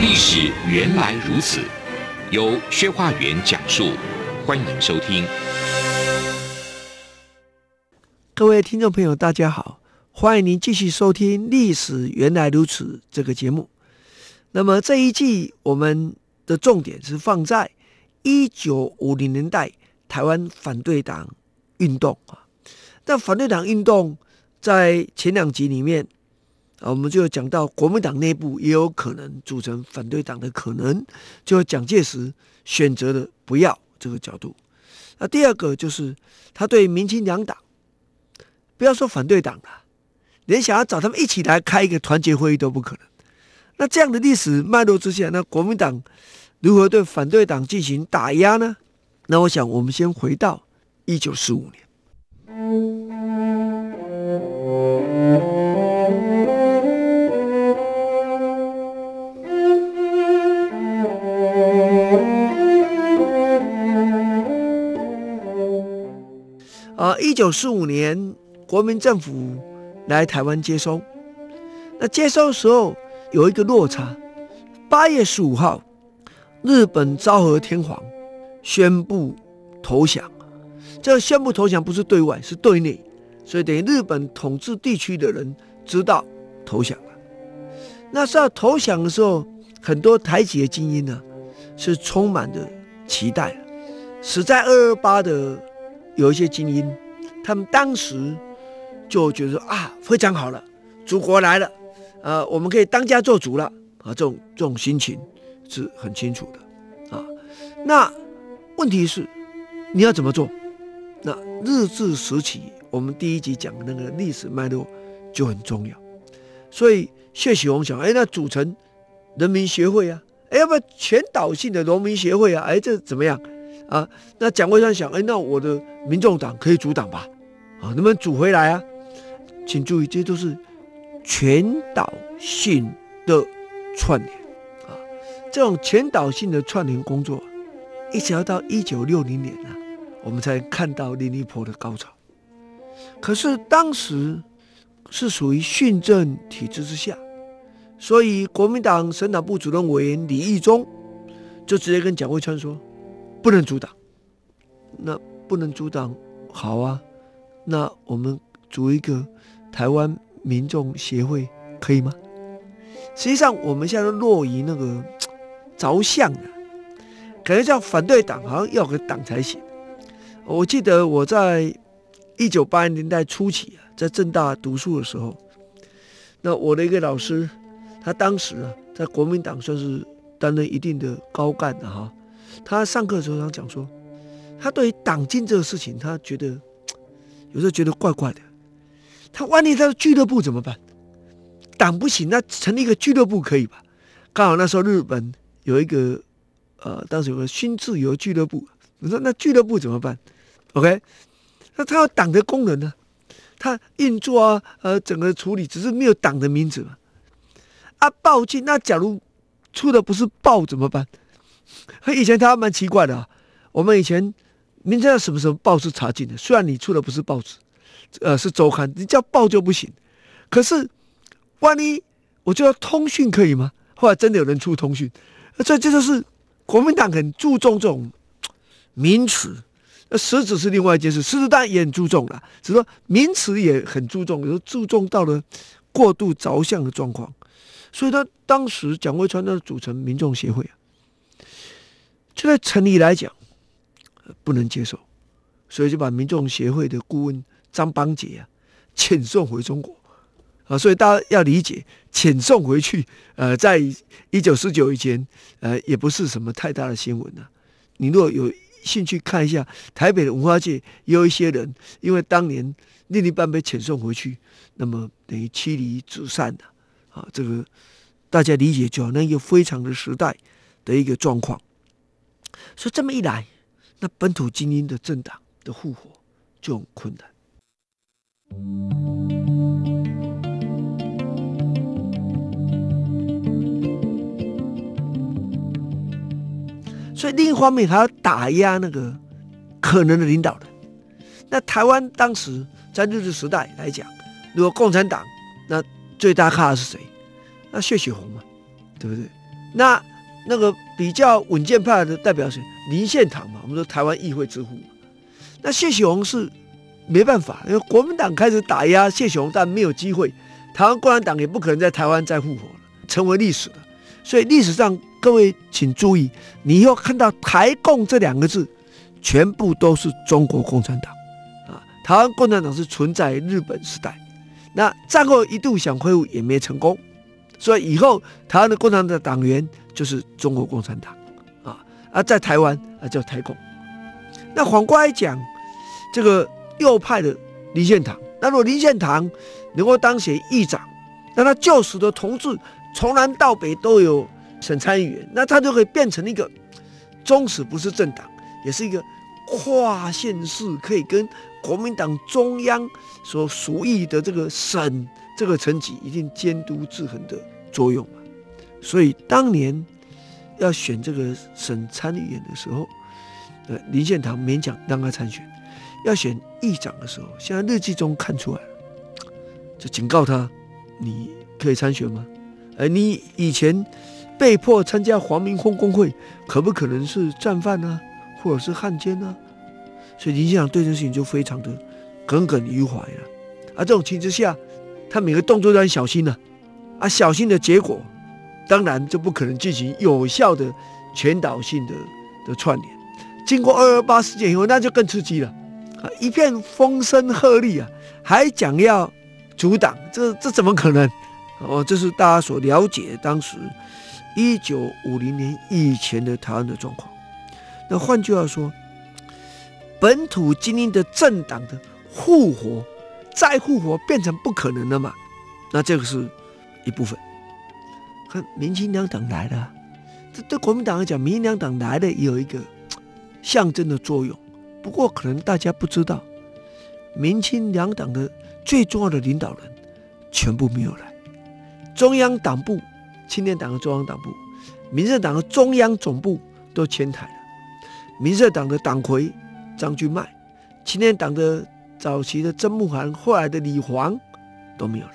历史原来如此。由薛化元讲述，欢迎收听。各位听众朋友，大家好，欢迎您继续收听《历史原来如此》这个节目。那么这一季我们的重点是放在一九五零年代台湾反对党运动啊。那反对党运动在前两集里面。啊，我们就讲到国民党内部也有可能组成反对党的可能，就蒋介石选择了不要这个角度。那第二个就是他对民清两党，不要说反对党了，连想要找他们一起来开一个团结会议都不可能。那这样的历史脉络之下，那国民党如何对反对党进行打压呢？那我想我们先回到一九四五年。一九四五年，国民政府来台湾接收。那接收时候有一个落差。八月十五号，日本昭和天皇宣布投降。这宣布投降不是对外，是对内，所以等于日本统治地区的人知道投降了。那时候投降的时候，很多台籍的精英呢，是充满着期待。死在二二八的。有一些精英，他们当时就觉得啊，非常好了，祖国来了，呃，我们可以当家做主了啊，这种这种心情是很清楚的啊。那问题是你要怎么做？那日治时期，我们第一集讲的那个历史脉络就很重要。所以谢启宏想，哎，那组成人民协会啊，哎，要不要全岛性的农民协会啊？哎，这怎么样？啊，那蒋渭川想，哎，那我的民众党可以阻挡吧？啊，能不能组回来啊？请注意，这都是全岛性的串联啊。这种全岛性的串联工作，一直要到一九六零年啊，我们才看到林立波的高潮。可是当时是属于训政体制之下，所以国民党省党部主任委员李义忠就直接跟蒋渭川说。不能阻挡，那不能阻挡，好啊，那我们组一个台湾民众协会可以吗？实际上我们现在都落于那个 着相了，感觉叫反对党好像要个党才行。我记得我在一九八零年代初期啊，在政大读书的时候，那我的一个老师，他当时啊在国民党算是担任一定的高干的哈。他上课的时候，他讲说，他对于党禁这个事情，他觉得有时候觉得怪怪的。他万一他的俱乐部怎么办？党不行，那成立一个俱乐部可以吧？刚好那时候日本有一个呃，当时有个新自由俱乐部。你说那俱乐部怎么办？OK？那他有党的功能呢？他运作啊，呃，整个处理只是没有党的名字嘛。啊，报禁，那假如出的不是报怎么办？以前他蛮奇怪的啊，我们以前明知道什么时候报是查禁的，虽然你出的不是报纸，呃，是周刊，你叫报就不行。可是万一我就要通讯可以吗？后来真的有人出通讯，这这就是国民党很注重这种名词，那实质是另外一件事，实质当然也很注重了，只是说名词也很注重，有时候注重到了过度着相的状况。所以他当时蒋渭川他组成民众协会啊。就在城里来讲，不能接受，所以就把民众协会的顾问张邦杰啊遣送回中国啊。所以大家要理解，遣送回去，呃，在一九四九以前，呃，也不是什么太大的新闻啊。你如果有兴趣看一下，台北的文化界也有一些人，因为当年另一半被遣送回去，那么等于妻离子散的啊，这个大家理解就好，那一个非常的时代的一个状况。所以这么一来，那本土精英的政党的复活就很困难。所以另一方面还要打压那个可能的领导人。那台湾当时在日治时代来讲，如果共产党那最大咖的是谁？那谢雪红嘛，对不对？那那个比较稳健派的代表是？林献堂嘛，我们说台湾议会之父。那谢雪红是没办法，因为国民党开始打压谢雪红，但没有机会。台湾共产党也不可能在台湾再复活了，成为历史了。所以历史上各位请注意，你以后看到台共这两个字，全部都是中国共产党啊。台湾共产党是存在日本时代，那战后一度想恢复也没成功，所以以后台湾的共产党的党员就是中国共产党啊。而在台湾啊叫台共。那反过来讲，这个右派的林献堂，那如果林献堂能够当选议长，那他就使得同志从南到北都有省参议员，那他就可以变成一个，纵使不是政党，也是一个跨县市可以跟国民党中央所属意的这个省这个层级一定监督制衡的作用嘛。所以当年要选这个省参议员的时候。呃，林献堂勉强让他参选，要选议长的时候，现在日记中看出来了，就警告他：你可以参选吗？而你以前被迫参加黄明峰工会，可不可能是战犯呢、啊，或者是汉奸呢？所以林献堂对这事情就非常的耿耿于怀了。而这种情况下，他每个动作都很小心呢、啊，小心的结果，当然就不可能进行有效的全岛性的的串联。经过二二八事件以后，那就更刺激了，啊，一片风声鹤唳啊，还讲要阻挡，这这怎么可能？哦，这是大家所了解当时一九五零年以前的台湾的状况。那换句话说，本土精英的政党的复活，再复活变成不可能了嘛？那这个是一部分。看民青两党来了，这对国民党来讲，民两党来了也有一个。象征的作用，不过可能大家不知道，民青两党的最重要的领导人全部没有来，中央党部、青年党的中央党部、民社党的中央总部都迁台了，民社党的党魁张君迈、青年党的早期的曾慕涵、后来的李煌都没有来，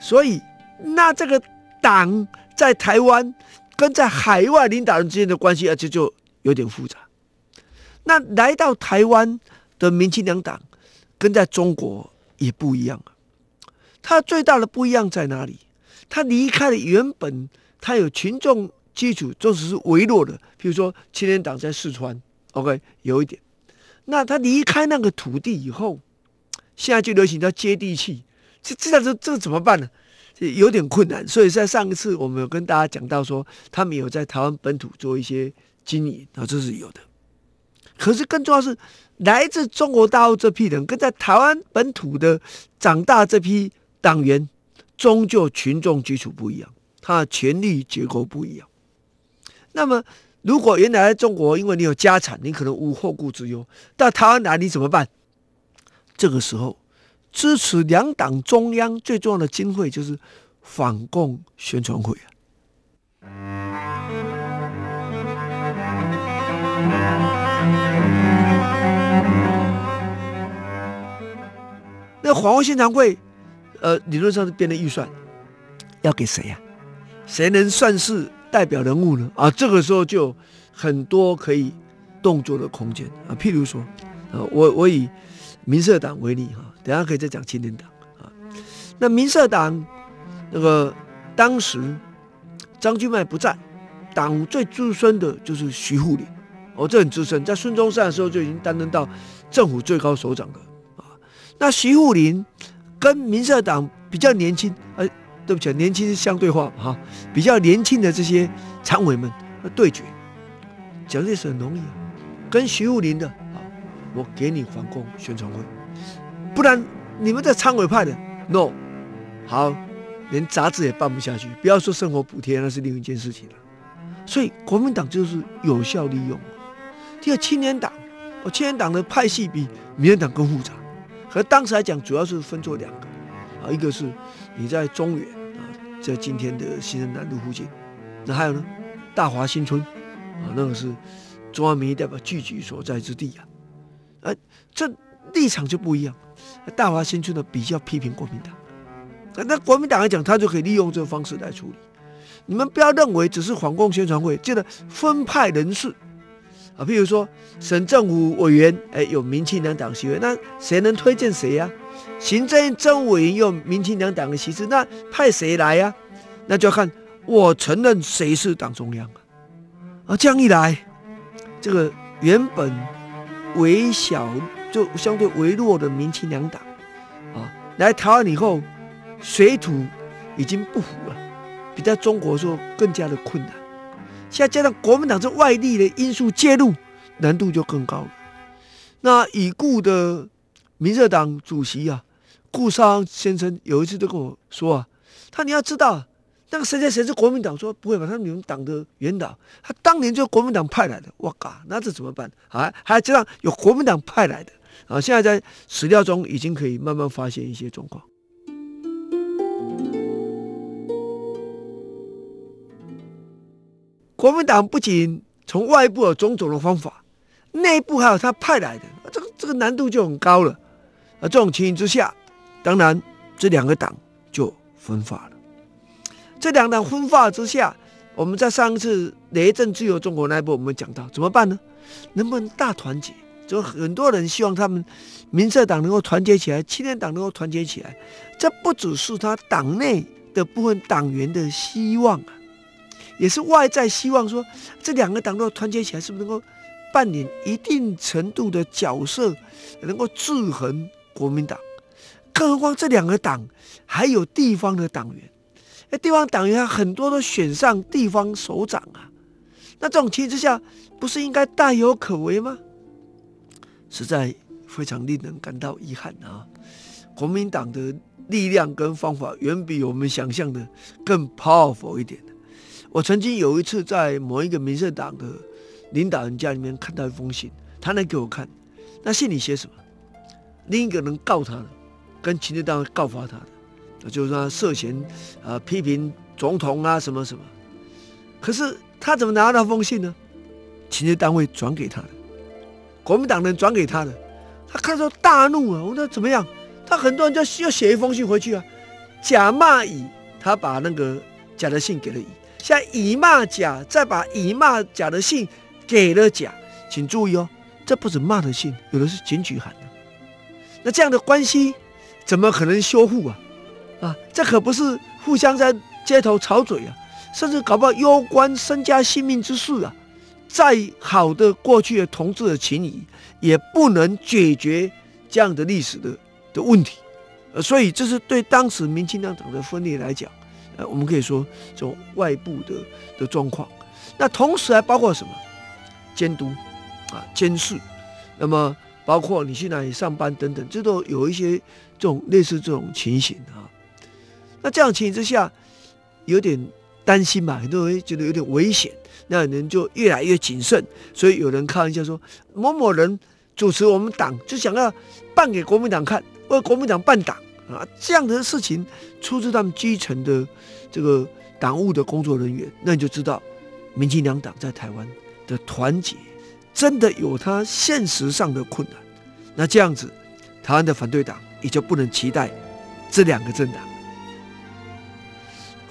所以那这个党在台湾跟在海外领导人之间的关系，而且就有点复杂。那来到台湾的民进两党，跟在中国也不一样啊。它最大的不一样在哪里？它离开了原本它有群众基础，即使是微弱的，比如说青年党在四川，OK，有一点。那他离开那个土地以后，现在就流行叫接地气，这这这这怎么办呢？有点困难。所以在上一次我们有跟大家讲到说，他们有在台湾本土做一些经营，啊，这是有的。可是更重要是，来自中国大陆这批人跟在台湾本土的长大这批党员，终究群众基础不一样，他的权力结构不一样。那么，如果原来中国，因为你有家产，你可能无后顾之忧；到台湾来，你怎么办？这个时候，支持两党中央最重要的经费就是反共宣传会啊。那反共宣传会，呃，理论上是编的预算，要给谁呀、啊？谁能算是代表人物呢？啊，这个时候就很多可以动作的空间啊。譬如说，啊，我我以民社党为例哈，等下可以再讲青年党啊。那民社党那个当时张君迈不在，党最资深的就是徐富临，哦，这很资深，在孙中山的时候就已经担任到政府最高首长的。那徐富林跟民社党比较年轻，呃，对不起，年轻是相对化哈，比较年轻的这些常委们对决，蒋介石很容易，跟徐富林的，我给你反共宣传会，不然你们这常委派的，no，好，连杂志也办不下去，不要说生活补贴，那是另一件事情了。所以国民党就是有效利用。第二，青年党，哦，青年党的派系比民进党更复杂。和当时来讲，主要是分作两个，啊，一个是你在中原啊，在今天的新生南路附近，那还有呢，大华新村，啊，那个是中央民意代表聚集所在之地啊，啊，这立场就不一样。大华新村呢比较批评国民党，那那国民党来讲，他就可以利用这个方式来处理。你们不要认为只是反共宣传会，记得分派人士啊，譬如说省政府委员，哎，有民青两党席位，那谁能推荐谁呀？行政政务委员有民青两党的席次，那派谁来呀？那就要看我承认谁是党中央啊。啊，这样一来，这个原本微小就相对微弱的民青两党啊，来台湾以后，水土已经不服了。比在中国说更加的困难，现在加上国民党这外力的因素介入，难度就更高了。那已故的民社党主席啊，顾少安先生有一次都跟我说啊，他你要知道，那个谁谁谁是国民党，说不会吧？他你们党的元老，他当年就是国民党派来的，哇嘎，那这怎么办？啊，还知道有国民党派来的啊，现在在史料中已经可以慢慢发现一些状况。国民党不仅从外部有种种的方法，内部还有他派来的，这个这个难度就很高了。而这种情形之下，当然这两个党就分化了。这两党分化之下，我们在上一次雷震自由中国那一部我们讲到怎么办呢？能不能大团结？就很多人希望他们民社党能够团结起来，青年党能够团结起来。这不只是他党内的部分党员的希望啊。也是外在希望说，这两个党都团结起来，是不是能够扮演一定程度的角色，能够制衡国民党？更何况这两个党还有地方的党员，那地方党员很多都选上地方首长啊。那这种情况之下，不是应该大有可为吗？实在非常令人感到遗憾啊！国民党的力量跟方法远比我们想象的更 powerful 一点。我曾经有一次在某一个民社党的领导人家里面看到一封信，他来给我看，那信里写什么？另一个人告他的，跟情治单位告发他的，就是说他涉嫌、呃、批评总统啊什么什么。可是他怎么拿到那封信呢？情治单位转给他的，国民党人转给他的，他看到大怒啊！我说怎么样？他很多人就又写一封信回去啊，甲骂乙，他把那个甲的信给了乙。现在乙骂甲，再把乙骂甲的信给了甲，请注意哦，这不止骂的信，有的是检举函。那这样的关系怎么可能修复啊？啊，这可不是互相在街头吵嘴啊，甚至搞不好攸关身家性命之事啊。再好的过去的同志的情谊，也不能解决这样的历史的的问题。呃，所以这是对当时民进党党的分裂来讲。呃，我们可以说这种外部的的状况，那同时还包括什么？监督啊，监视，那么包括你去哪里上班等等，这都有一些这种类似这种情形啊。那这样情形之下，有点担心嘛，很多人觉得有点危险，那有人就越来越谨慎。所以有人开玩笑说，某某人主持我们党，就想要办给国民党看，为国民党办党。啊，这样的事情出自他们基层的这个党务的工作人员，那你就知道，民进两党在台湾的团结真的有它现实上的困难。那这样子，台湾的反对党也就不能期待这两个政党。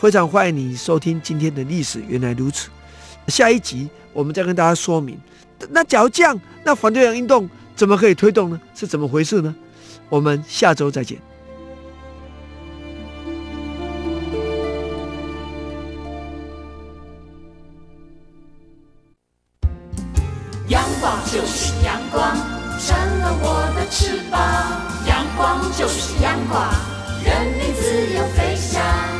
非常欢迎你收听今天的历史原来如此。下一集我们再跟大家说明，那假如这样，那反对党运动怎么可以推动呢？是怎么回事呢？我们下周再见。阳光就是阳光，成了我的翅膀。阳光就是阳光，人民自由飞翔。